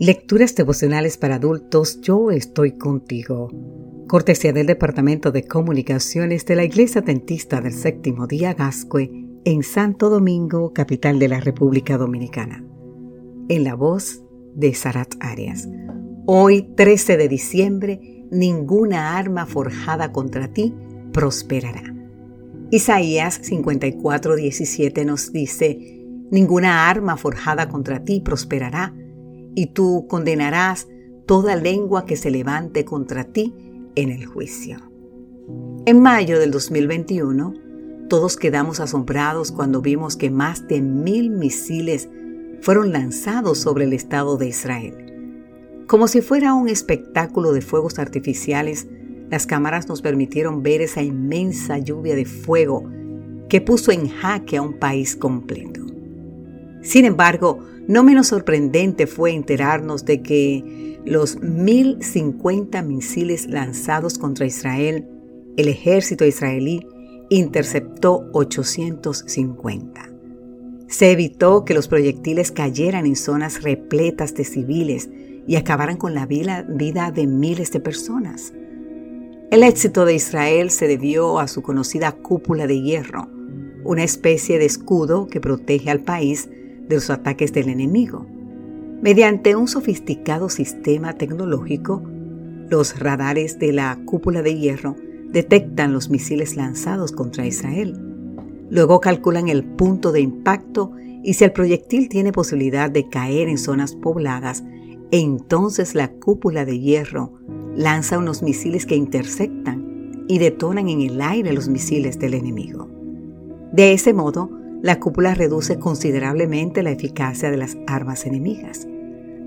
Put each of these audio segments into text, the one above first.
Lecturas devocionales para adultos, yo estoy contigo. Cortesía del Departamento de Comunicaciones de la Iglesia Dentista del Séptimo Día Gascue en Santo Domingo, capital de la República Dominicana. En la voz de Sarat Arias. Hoy, 13 de diciembre, ninguna arma forjada contra ti prosperará. Isaías 54:17 nos dice, ninguna arma forjada contra ti prosperará y tú condenarás toda lengua que se levante contra ti en el juicio. En mayo del 2021, todos quedamos asombrados cuando vimos que más de mil misiles fueron lanzados sobre el Estado de Israel. Como si fuera un espectáculo de fuegos artificiales, las cámaras nos permitieron ver esa inmensa lluvia de fuego que puso en jaque a un país completo. Sin embargo, no menos sorprendente fue enterarnos de que los 1.050 misiles lanzados contra Israel, el ejército israelí interceptó 850. Se evitó que los proyectiles cayeran en zonas repletas de civiles y acabaran con la vida de miles de personas. El éxito de Israel se debió a su conocida cúpula de hierro, una especie de escudo que protege al país de los ataques del enemigo. Mediante un sofisticado sistema tecnológico, los radares de la cúpula de hierro detectan los misiles lanzados contra Israel. Luego calculan el punto de impacto y si el proyectil tiene posibilidad de caer en zonas pobladas, entonces la cúpula de hierro lanza unos misiles que interceptan y detonan en el aire los misiles del enemigo. De ese modo, la cúpula reduce considerablemente la eficacia de las armas enemigas.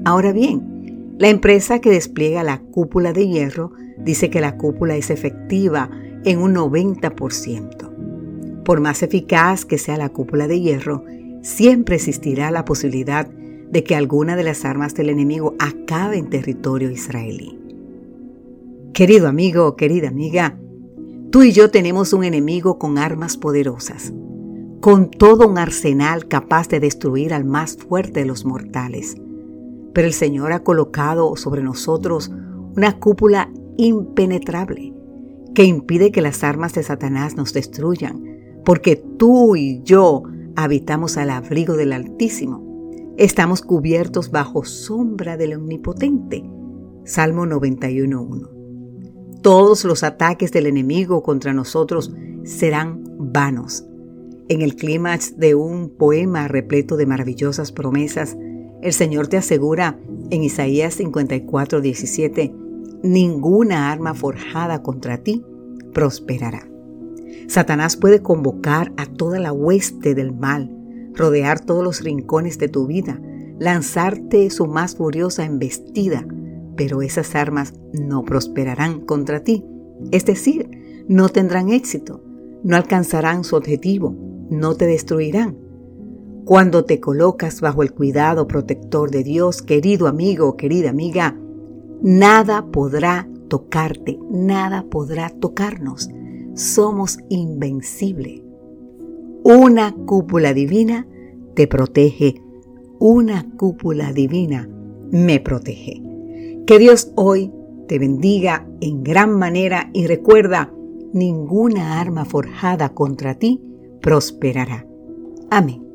Ahora bien, la empresa que despliega la cúpula de hierro dice que la cúpula es efectiva en un 90%. Por más eficaz que sea la cúpula de hierro, siempre existirá la posibilidad de que alguna de las armas del enemigo acabe en territorio israelí. Querido amigo, querida amiga, tú y yo tenemos un enemigo con armas poderosas con todo un arsenal capaz de destruir al más fuerte de los mortales. Pero el Señor ha colocado sobre nosotros una cúpula impenetrable que impide que las armas de Satanás nos destruyan, porque tú y yo habitamos al abrigo del Altísimo. Estamos cubiertos bajo sombra del Omnipotente. Salmo 91.1. Todos los ataques del enemigo contra nosotros serán vanos en el clímax de un poema repleto de maravillosas promesas, el Señor te asegura en Isaías 54, 17, ninguna arma forjada contra ti prosperará. Satanás puede convocar a toda la hueste del mal, rodear todos los rincones de tu vida, lanzarte su más furiosa embestida, pero esas armas no prosperarán contra ti, es decir, no tendrán éxito, no alcanzarán su objetivo, no te destruirán. Cuando te colocas bajo el cuidado protector de Dios, querido amigo, querida amiga, nada podrá tocarte, nada podrá tocarnos. Somos invencibles. Una cúpula divina te protege. Una cúpula divina me protege. Que Dios hoy te bendiga en gran manera y recuerda, ninguna arma forjada contra ti prosperará. Amén.